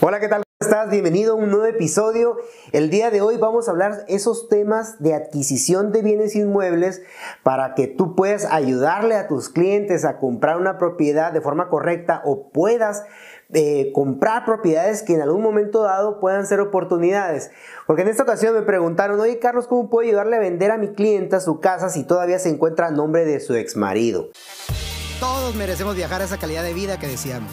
Hola, ¿qué tal? ¿Cómo estás? Bienvenido a un nuevo episodio. El día de hoy vamos a hablar esos temas de adquisición de bienes inmuebles para que tú puedas ayudarle a tus clientes a comprar una propiedad de forma correcta o puedas eh, comprar propiedades que en algún momento dado puedan ser oportunidades. Porque en esta ocasión me preguntaron, oye Carlos, ¿cómo puedo ayudarle a vender a mi clienta su casa si todavía se encuentra a nombre de su ex marido? Todos merecemos viajar a esa calidad de vida que deseamos.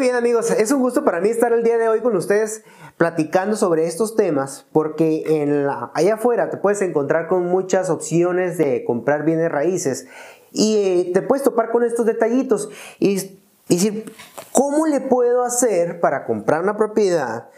Muy bien amigos, es un gusto para mí estar el día de hoy con ustedes platicando sobre estos temas porque allá afuera te puedes encontrar con muchas opciones de comprar bienes raíces y eh, te puedes topar con estos detallitos. Y, y decir, ¿cómo le puedo hacer para comprar una propiedad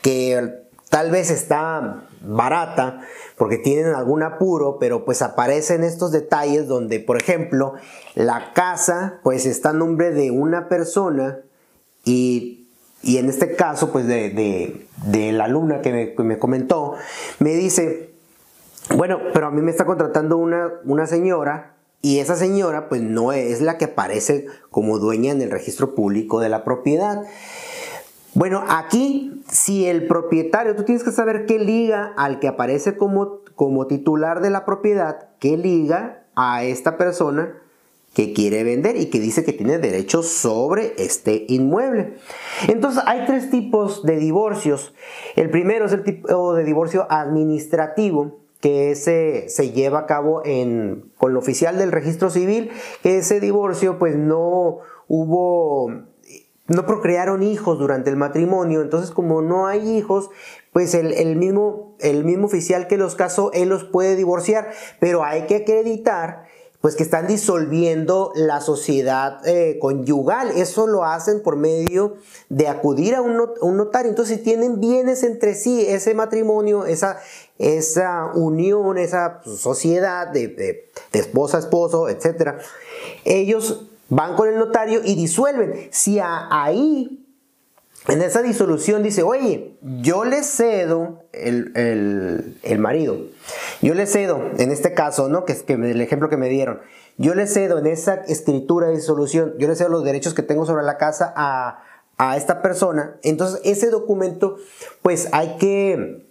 que tal vez está barata porque tienen algún apuro, pero pues aparecen estos detalles donde, por ejemplo, la casa pues está a nombre de una persona y, en este caso, pues de, la alumna que me, comentó, me dice, bueno, pero a mí me está contratando una, una señora y esa señora pues no es la que aparece como dueña en el registro público de la propiedad. Bueno, aquí si el propietario, tú tienes que saber qué liga al que aparece como, como titular de la propiedad, qué liga a esta persona que quiere vender y que dice que tiene derechos sobre este inmueble. Entonces hay tres tipos de divorcios. El primero es el tipo de divorcio administrativo que se, se lleva a cabo en, con lo oficial del registro civil. Ese divorcio pues no hubo no procrearon hijos durante el matrimonio, entonces como no hay hijos, pues el, el, mismo, el mismo oficial que los casó, él los puede divorciar, pero hay que acreditar pues que están disolviendo la sociedad eh, conyugal. Eso lo hacen por medio de acudir a un, notario. Entonces, si tienen bienes entre sí, ese matrimonio, esa, esa unión, esa sociedad de, de, esposa, esposo, etc., ellos van con el notario y disuelven. Si ahí en esa disolución dice, oye, yo le cedo el, marido, yo le cedo, en este caso, ¿no? Que es que el ejemplo que me dieron, yo le cedo en esa escritura de disolución, yo le cedo los derechos que tengo sobre la casa a, a esta persona, entonces ese documento, pues hay que,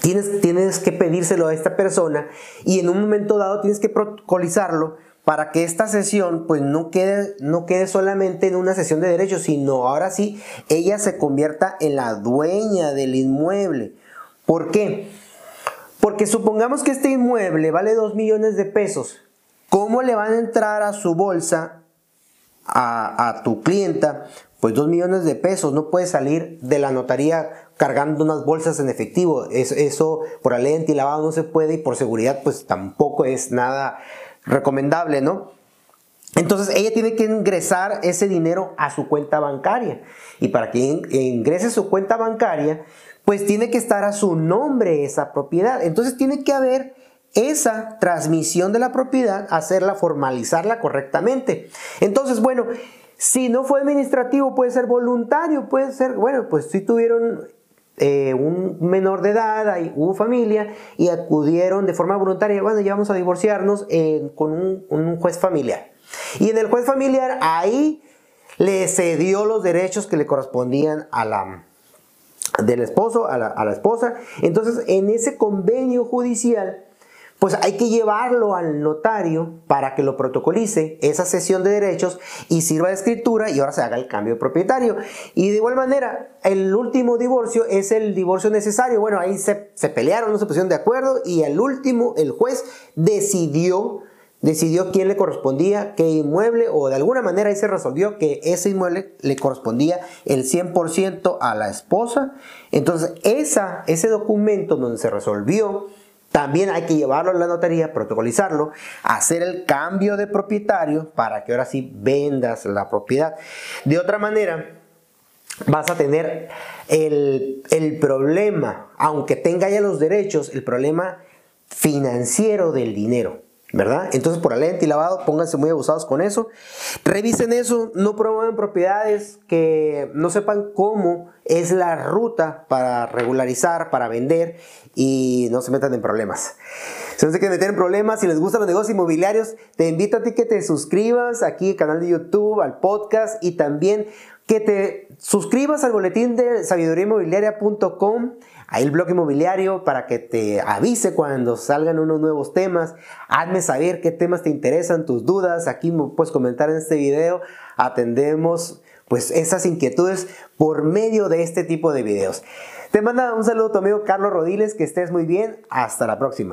tienes, tienes que pedírselo a esta persona y en un momento dado tienes que protocolizarlo para que esta sesión pues no quede, no quede solamente en una sesión de derechos, sino ahora sí ella se convierta en la dueña del inmueble. ¿Por qué? Porque supongamos que este inmueble vale 2 millones de pesos. ¿Cómo le van a entrar a su bolsa a, tu clienta? Pues 2 millones de pesos. No puede salir de la notaría cargando unas bolsas en efectivo. Eso, eso por la ley antilavado no se puede y por seguridad pues tampoco es nada recomendable, ¿no? Entonces ella tiene que ingresar ese dinero a su cuenta bancaria. Y para que ingrese su cuenta bancaria, pues tiene que estar a su nombre esa propiedad. Entonces tiene que haber esa transmisión de la propiedad, hacerla, formalizarla correctamente. Entonces, bueno, si no fue administrativo, puede ser voluntario, puede ser, bueno, pues si tuvieron eh, un menor de edad, hay, hubo familia y acudieron de forma voluntaria, bueno, ya vamos a divorciarnos con un, juez familiar. Y en el juez familiar ahí le cedió los derechos que le correspondían a la del esposo, a la esposa. Entonces, en ese convenio judicial, pues hay que llevarlo al notario para que lo protocolice esa sesión de derechos y sirva de escritura y ahora se haga el cambio de propietario. Y de igual manera, el último divorcio es el divorcio necesario. Bueno, ahí se, pelearon, no se pusieron de acuerdo y el último, el juez decidió decidió quién le correspondía, qué inmueble, o de alguna manera ahí se resolvió que ese inmueble le correspondía el 100% a la esposa. Entonces, esa, ese documento donde se resolvió también hay que llevarlo a la notaría, protocolizarlo, hacer el cambio de propietario para que ahora sí vendas la propiedad. De otra manera, vas a tener el, el problema, aunque tenga ya los derechos, el problema financiero del dinero. ¿Verdad? Entonces por el lavado, pónganse muy abusados con eso. Revisen eso, no promueven propiedades que no sepan cómo es la ruta para regularizar, para vender y no se metan en problemas. Si no se quieren meter en problemas, si les gustan los negocios inmobiliarios, te invito a ti que te suscribas aquí al canal de YouTube, al podcast y también que te suscribas al boletín de sabiduriainmobiliaria.com ahí el blog inmobiliario para que te avise cuando salgan unos nuevos temas. Hazme saber qué temas te interesan, tus dudas. Aquí puedes comentar en este video. Atendemos pues esas inquietudes por medio de este tipo de videos. Te manda un saludo tu amigo Carlos Rodiles, que estés muy bien. Hasta la próxima.